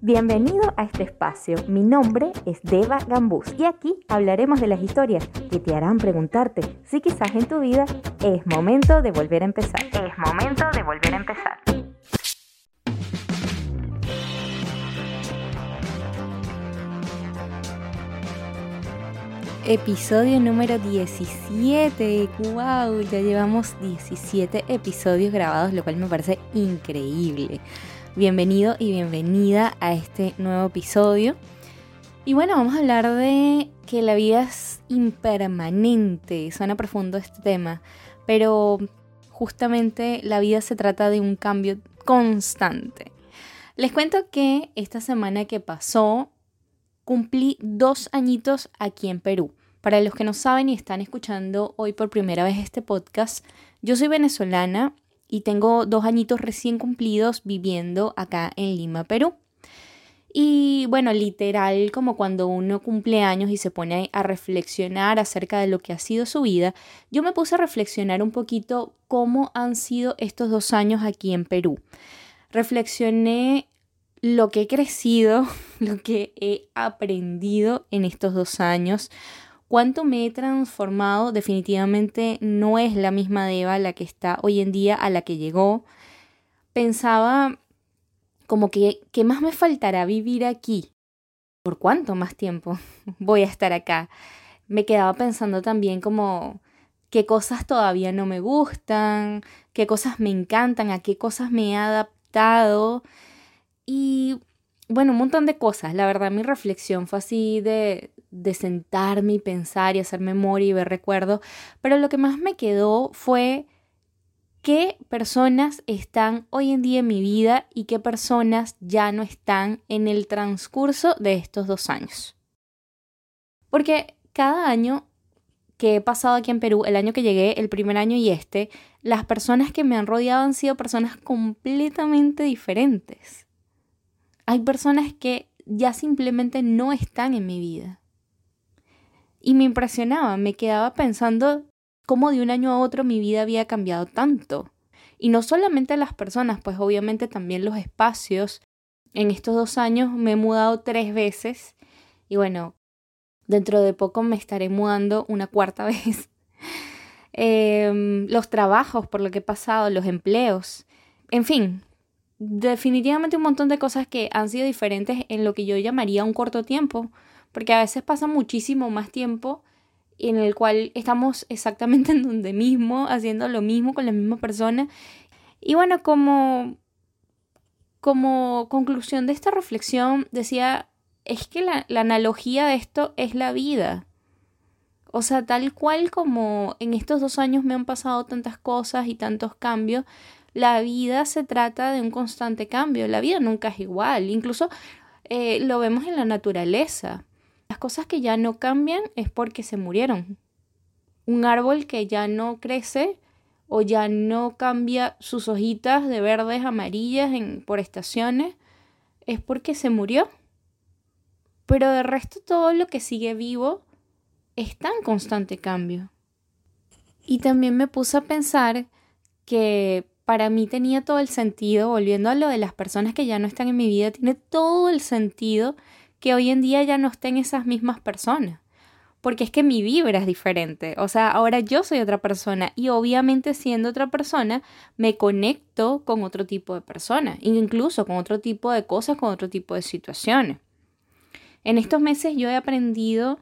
Bienvenido a este espacio. Mi nombre es Deva Gambús y aquí hablaremos de las historias que te harán preguntarte si quizás en tu vida es momento de volver a empezar. Es momento de volver a empezar. Episodio número 17. ¡Wow! Ya llevamos 17 episodios grabados, lo cual me parece increíble. Bienvenido y bienvenida a este nuevo episodio. Y bueno, vamos a hablar de que la vida es impermanente. Suena profundo este tema, pero justamente la vida se trata de un cambio constante. Les cuento que esta semana que pasó cumplí dos añitos aquí en Perú. Para los que no saben y están escuchando hoy por primera vez este podcast, yo soy venezolana y tengo dos añitos recién cumplidos viviendo acá en Lima, Perú. Y bueno, literal, como cuando uno cumple años y se pone a reflexionar acerca de lo que ha sido su vida, yo me puse a reflexionar un poquito cómo han sido estos dos años aquí en Perú. Reflexioné lo que he crecido, lo que he aprendido en estos dos años, cuánto me he transformado, definitivamente no es la misma Deva la que está hoy en día a la que llegó. Pensaba como que, ¿qué más me faltará vivir aquí? ¿Por cuánto más tiempo voy a estar acá? Me quedaba pensando también como qué cosas todavía no me gustan, qué cosas me encantan, a qué cosas me he adaptado. Y bueno, un montón de cosas. La verdad, mi reflexión fue así de, de sentarme y pensar y hacer memoria y ver recuerdos. Pero lo que más me quedó fue qué personas están hoy en día en mi vida y qué personas ya no están en el transcurso de estos dos años. Porque cada año que he pasado aquí en Perú, el año que llegué, el primer año y este, las personas que me han rodeado han sido personas completamente diferentes hay personas que ya simplemente no están en mi vida. Y me impresionaba, me quedaba pensando cómo de un año a otro mi vida había cambiado tanto. Y no solamente las personas, pues obviamente también los espacios. En estos dos años me he mudado tres veces y bueno, dentro de poco me estaré mudando una cuarta vez. Em, los trabajos por lo que he pasado, los empleos, en fin, definitivamente un montón de cosas que han sido diferentes en lo que yo llamaría un corto tiempo, porque a veces pasa muchísimo más tiempo en el cual estamos exactamente en donde mismo, haciendo lo mismo con la misma persona. Y bueno, como, como conclusión de esta reflexión, decía, es que la, la analogía de esto es la vida. O sea, tal cual como en estos dos años me han pasado tantas cosas y tantos cambios, la vida se trata de un constante cambio, la vida nunca es igual, incluso eh, lo vemos en la naturaleza. Las cosas que ya no cambian es porque se murieron. Un árbol que ya no crece o ya no cambia sus hojitas de verdes amarillas en, por estaciones es porque se murió. Pero de resto todo lo que sigue vivo está en constante cambio. Y también me puse a pensar que para mí tenía todo el sentido, volviendo a lo de las personas que ya no están en mi vida, tiene todo el sentido que hoy en día ya no estén esas mismas personas. Porque es que mi vibra es diferente. O sea, ahora yo soy otra persona y obviamente siendo otra persona me conecto con otro tipo de personas, incluso con otro tipo de cosas, con otro tipo de situaciones. En estos meses yo he aprendido,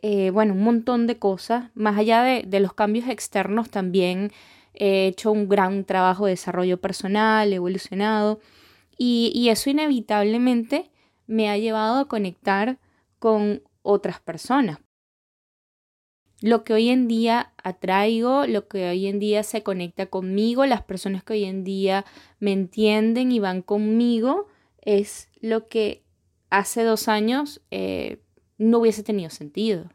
eh, bueno, un montón de cosas, más allá de, de los cambios externos también he hecho un gran trabajo de desarrollo personal, he evolucionado y, eso inevitablemente me ha llevado a conectar con otras personas. Lo que hoy en día atraigo, lo que hoy en día se conecta conmigo, las personas que hoy en día me entienden y van conmigo, es lo que hace dos años eh, no hubiese tenido sentido.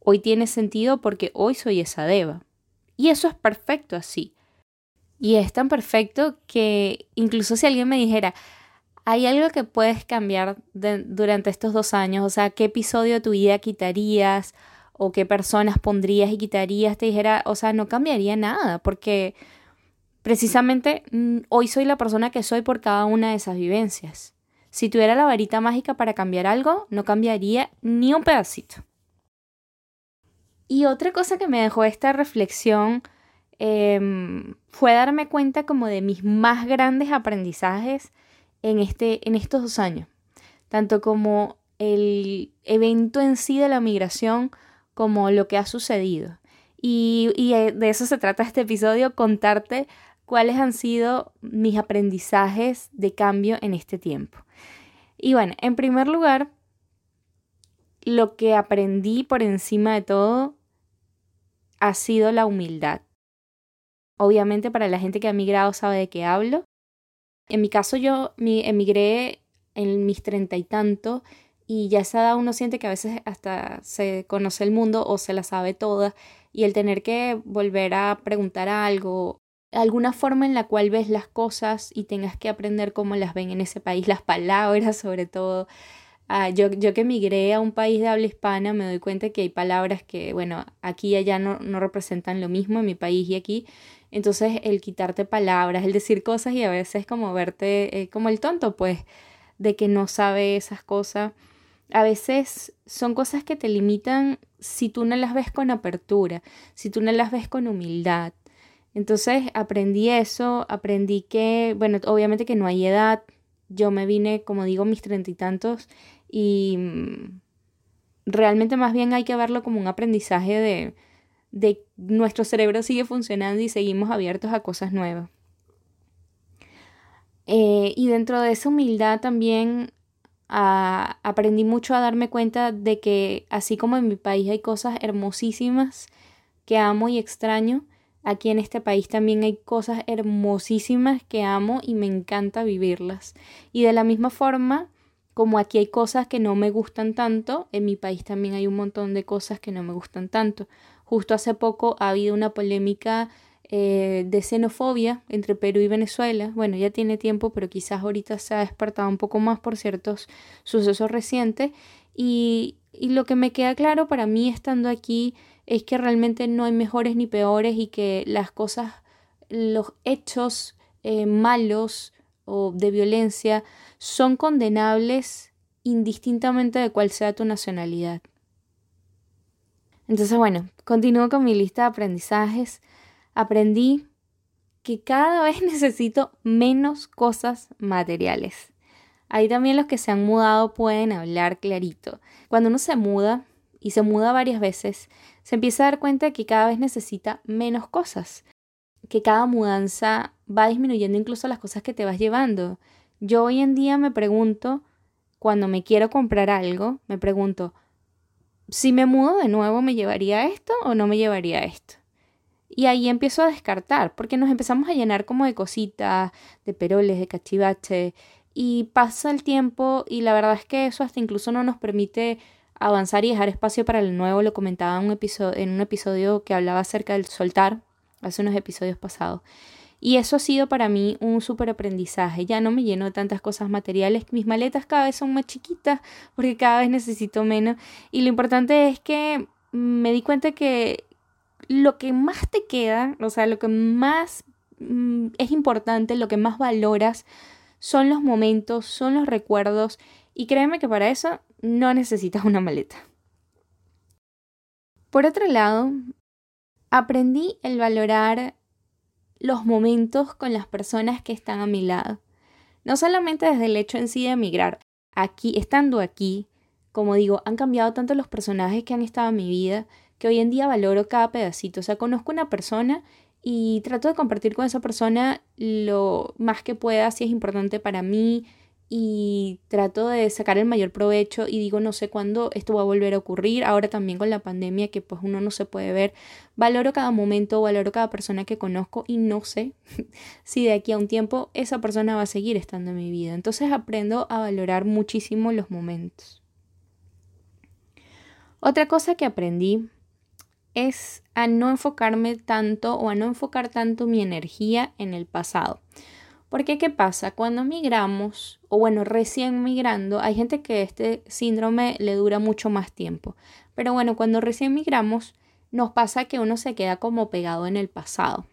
Hoy tiene sentido porque hoy soy esa Deva. Y eso es perfecto así. Y es tan perfecto que incluso si alguien me dijera, hay algo que puedes cambiar durante estos dos años, o sea, qué episodio de tu vida quitarías o qué personas pondrías y quitarías, te dijera, o sea, no cambiaría nada, porque precisamente mm, hoy soy la persona que soy por cada una de esas vivencias. Si tuviera la varita mágica para cambiar algo, no cambiaría ni un pedacito. Y otra cosa que me dejó esta reflexión em, fue darme cuenta como de mis más grandes aprendizajes en, este, en estos dos años. Tanto como el evento en sí de la migración como lo que ha sucedido. Y, y eh, de eso se trata este episodio, contarte cuáles han sido mis aprendizajes de cambio en este tiempo. Y bueno, en primer lugar, lo que aprendí por encima de todo ha sido la humildad. Obviamente para la gente que ha migrado sabe de qué hablo. En mi caso yo emigré en mis treinta y tanto y ya esa edad uno siente que a veces hasta se conoce el mundo o se la sabe toda y el tener que volver a preguntar algo, alguna forma en la cual ves las cosas y tengas que aprender cómo las ven en ese país, las palabras sobre todo. Ah, yo, yo que migré a un país de habla hispana me doy cuenta que hay palabras que, bueno, aquí y allá no, no representan lo mismo en mi país y aquí. Entonces el quitarte palabras, el decir cosas y a veces como verte eh, como el tonto, pues, de que no sabe esas cosas. A veces son cosas que te limitan si tú no las ves con apertura, si tú no las ves con humildad. Entonces aprendí eso, aprendí que, bueno, obviamente que no hay edad. Yo me vine, como digo, mis treinta y tantos y mm, realmente más bien hay que verlo como un aprendizaje de, de nuestro cerebro sigue funcionando y seguimos abiertos a cosas nuevas. Eh, y dentro de esa humildad también ah, aprendí mucho a darme cuenta de que así como en mi país hay cosas hermosísimas que amo y extraño, aquí en este país también hay cosas hermosísimas que amo y me encanta vivirlas. Y de la misma forma, como aquí hay cosas que no me gustan tanto, en mi país también hay un montón de cosas que no me gustan tanto. Justo hace poco ha habido una polémica eh, de xenofobia entre Perú y Venezuela. Bueno, ya tiene tiempo, pero quizás ahorita se ha despertado un poco más por ciertos sucesos recientes. Y, y lo que me queda claro para mí estando aquí es que realmente no hay mejores ni peores y que las cosas, los hechos eh, malos o de violencia son condenables indistintamente de cuál sea tu nacionalidad. Entonces, bueno, continúo con mi lista de aprendizajes. Aprendí que cada vez necesito menos cosas materiales. Ahí también los que se han mudado pueden hablar clarito. Cuando uno se muda, y se muda varias veces, se empieza a dar cuenta de que cada vez necesita menos cosas, que cada mudanza va disminuyendo incluso las cosas que te vas llevando. Yo hoy en día me pregunto, cuando me quiero comprar algo, me pregunto, si me mudo de nuevo, ¿me llevaría esto o no me llevaría esto? Y ahí empiezo a descartar, porque nos empezamos a llenar como de cositas, de peroles, de cachivache, y pasa el tiempo y la verdad es que eso hasta incluso no nos permite avanzar y dejar espacio para el nuevo. Lo comentaba en un episodio, que hablaba acerca del soltar, hace unos episodios pasados. Y eso ha sido para mí un súper aprendizaje. Ya no me lleno de tantas cosas materiales. Mis maletas cada vez son más chiquitas porque cada vez necesito menos. Y lo importante es que me di cuenta que lo que más te queda, o sea, lo que más mm, es importante, lo que más valoras, son los momentos, son los recuerdos. Y créeme que para eso no necesitas una maleta. Por otro lado, aprendí el valorar los momentos con las personas que están a mi lado. No solamente desde el hecho en sí de emigrar, aquí, estando aquí, como digo, han cambiado tanto los personajes que han estado en mi vida que hoy en día valoro cada pedacito. O sea, conozco una persona y trato de compartir con esa persona lo más que pueda, si es importante para mí, y trato de sacar el mayor provecho y digo no sé cuándo esto va a volver a ocurrir, ahora también con la pandemia que pues uno no se puede ver, valoro cada momento, valoro cada persona que conozco y no sé si de aquí a un tiempo esa persona va a seguir estando en mi vida, entonces aprendo a valorar muchísimo los momentos. Otra cosa que aprendí es a no enfocarme tanto o a no enfocar tanto mi energía en el pasado. Porque ¿qué pasa? Cuando migramos, o bueno, recién migrando, hay gente que este síndrome le dura mucho más tiempo. Pero bueno, cuando recién migramos, nos pasa que uno se queda como pegado en el pasado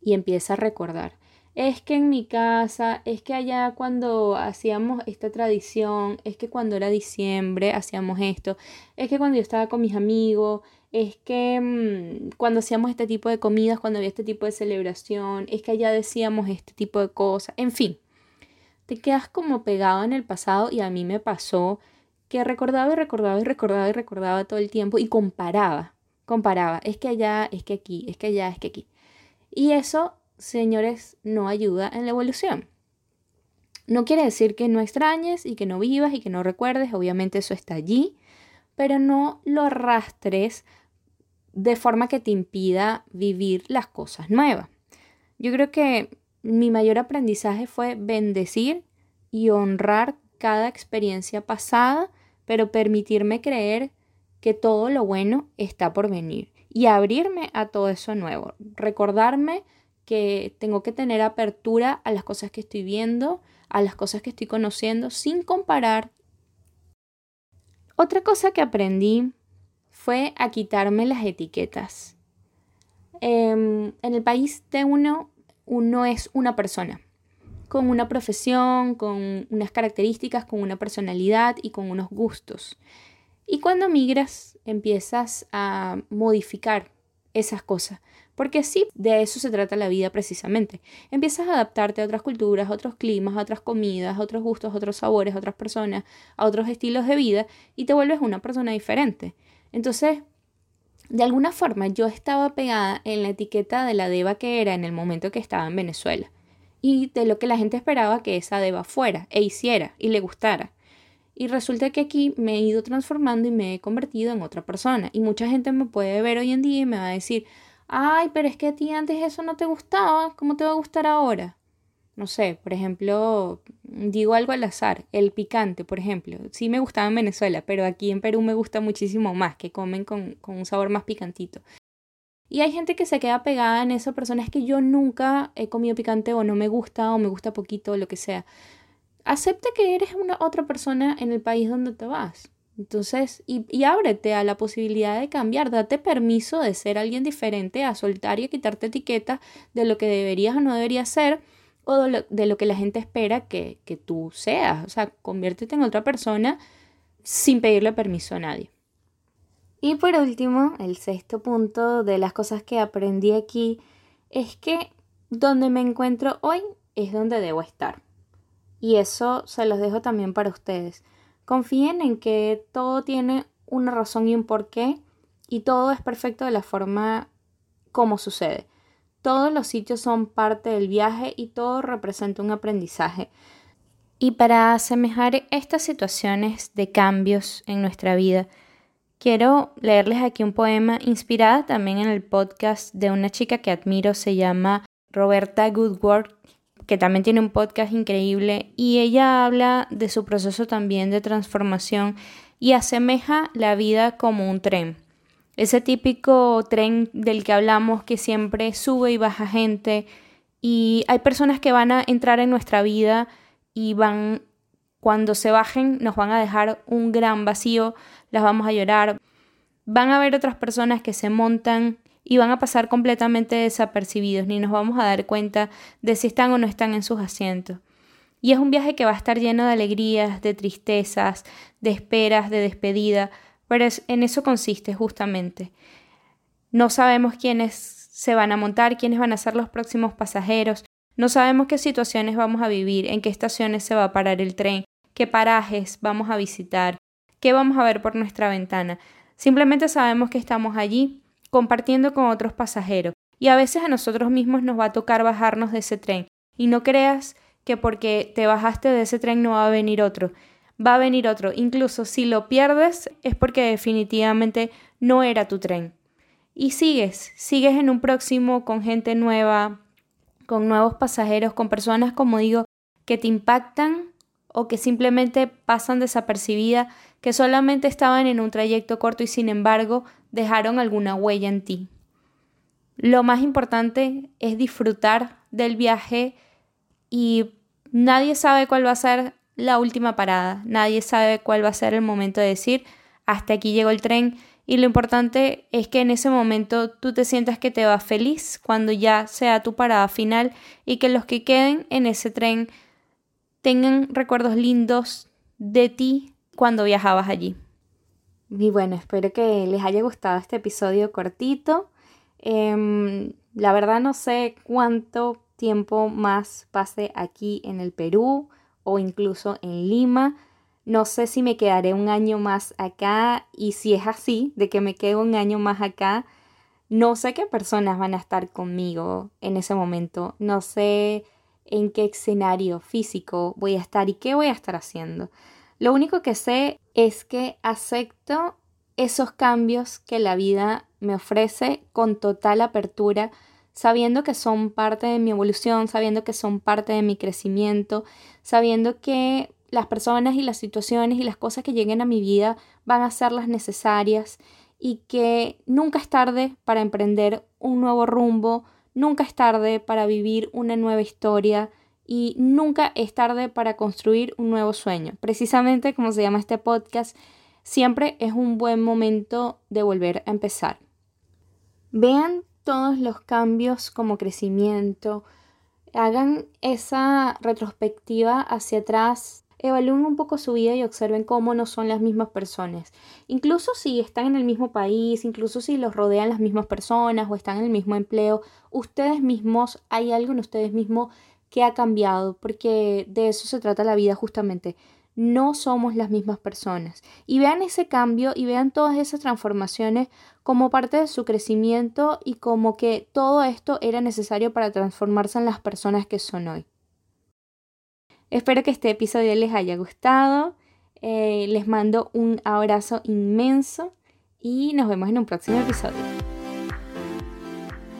y empieza a recordar. es que en mi casa, es que allá cuando hacíamos esta tradición, es que cuando era diciembre hacíamos esto, es que cuando yo estaba con mis amigos, es que mm, cuando hacíamos este tipo de comidas, cuando había este tipo de celebración, es que allá decíamos este tipo de cosas, en fin, te quedas como pegado en el pasado y a mí me pasó que recordaba y recordaba y recordaba y recordaba todo el tiempo y comparaba, comparaba, es que allá, es que aquí, es que allá, es que aquí. Y eso señores, no ayuda en la evolución. No quiere decir que no extrañes y que no vivas y que no recuerdes, obviamente eso está allí, pero no lo arrastres de forma que te impida vivir las cosas nuevas. Yo creo que mi mayor aprendizaje fue bendecir y honrar cada experiencia pasada, pero permitirme creer que todo lo bueno está por venir y abrirme a todo eso nuevo, recordarme que tengo que tener apertura a las cosas que estoy viendo, a las cosas que estoy conociendo, sin comparar. Otra cosa que aprendí fue a quitarme las etiquetas. Em, en el país de uno, uno es una persona, con una profesión, con unas características, con una personalidad y con unos gustos. Y cuando migras, empiezas a modificar esas cosas. Porque sí, de eso se trata la vida precisamente. Empiezas a adaptarte a otras culturas, a otros climas, a otras comidas, a otros gustos, a otros sabores, a otras personas, a otros estilos de vida y te vuelves una persona diferente. Entonces, de alguna forma yo estaba pegada en la etiqueta de la deva que era en el momento que estaba en Venezuela y de lo que la gente esperaba que esa deva fuera e hiciera y le gustara. Y resulta que aquí me he ido transformando y me he convertido en otra persona. Y mucha gente me puede ver hoy en día y me va a decir, ay, pero es que a ti antes eso no te gustaba, ¿cómo te va a gustar ahora? No sé, por ejemplo, digo algo al azar, el picante, por ejemplo. Sí me gustaba en Venezuela, pero aquí en Perú me gusta muchísimo más, que comen con, con un sabor más picantito. Y hay gente que se queda pegada en eso, personas que yo nunca he comido picante o no me gusta o me gusta poquito o lo que sea. Acepta que eres una otra persona en el país donde te vas. Entonces, y, ábrete a la posibilidad de cambiar, date permiso de ser alguien diferente, a soltar y a quitarte etiquetas de lo que deberías o no deberías ser o de lo, que la gente espera que, que tú seas. O sea, conviértete en otra persona sin pedirle permiso a nadie. Y por último, el sexto punto de las cosas que aprendí aquí es que donde me encuentro hoy es donde debo estar. Y eso se los dejo también para ustedes. Confíen en que todo tiene una razón y un porqué y todo es perfecto de la forma como sucede. Todos los sitios son parte del viaje y todo representa un aprendizaje. Y para asemejar estas situaciones de cambios en nuestra vida, quiero leerles aquí un poema inspirado también en el podcast de una chica que admiro, se llama Roberta Goodward, que también tiene un podcast increíble y ella habla de su proceso también de transformación y asemeja la vida como un tren. Ese típico tren del que hablamos que siempre sube y baja gente y hay personas que van a entrar en nuestra vida y van cuando se bajen nos van a dejar un gran vacío, las vamos a llorar. Van a haber otras personas que se montan y van a pasar completamente desapercibidos, ni nos vamos a dar cuenta de si están o no están en sus asientos. Y es un viaje que va a estar lleno de alegrías, de tristezas, de esperas, de despedida, pero en eso consiste justamente. No sabemos quiénes se van a montar, quiénes van a ser los próximos pasajeros, no sabemos qué situaciones vamos a vivir, en qué estaciones se va a parar el tren, qué parajes vamos a visitar, qué vamos a ver por nuestra ventana. Simplemente sabemos que estamos allí compartiendo con otros pasajeros. Y a veces a nosotros mismos nos va a tocar bajarnos de ese tren. Y no creas que porque te bajaste de ese tren no va a venir otro. Va a venir otro. Incluso si lo pierdes es porque definitivamente no era tu tren. Y sigues, sigues en un próximo con gente nueva, con nuevos pasajeros, con personas, como digo, que te impactan o que simplemente pasan desapercibidas, que solamente estaban en un trayecto corto y sin embargo dejaron alguna huella en ti. Lo más importante es disfrutar del viaje y nadie sabe cuál va a ser la última parada, nadie sabe cuál va a ser el momento de decir hasta aquí llegó el tren Y lo importante es que en ese momento tú te sientas que te vas feliz cuando ya sea tu parada final y que los que queden en ese tren tengan recuerdos lindos de ti cuando viajabas allí. Y bueno, espero que les haya gustado este episodio cortito. Em, la verdad no sé cuánto tiempo más pase aquí en el Perú o incluso en Lima. No sé si me quedaré un año más acá y si es así, de que me quedo un año más acá, no sé qué personas van a estar conmigo en ese momento. No sé en qué escenario físico voy a estar y qué voy a estar haciendo. Lo único que sé es que acepto esos cambios que la vida me ofrece con total apertura, sabiendo que son parte de mi evolución, sabiendo que son parte de mi crecimiento, sabiendo que las personas y las situaciones y las cosas que lleguen a mi vida van a ser las necesarias y que nunca es tarde para emprender un nuevo rumbo, nunca es tarde para vivir una nueva historia y nunca es tarde para construir un nuevo sueño. Precisamente como se llama este podcast, siempre es un buen momento de volver a empezar. Vean todos los cambios como crecimiento, hagan esa retrospectiva hacia atrás, evalúen un poco su vida y observen cómo no son las mismas personas. Incluso si están en el mismo país, incluso si los rodean las mismas personas o están en el mismo empleo, ustedes mismos, hay algo en ustedes mismos que ha cambiado, porque de eso se trata la vida justamente. No somos las mismas personas. Y vean ese cambio y vean todas esas transformaciones como parte de su crecimiento y como que todo esto era necesario para transformarse en las personas que son hoy. Espero que este episodio les haya gustado. Eh, les mando un abrazo inmenso y nos vemos en un próximo episodio.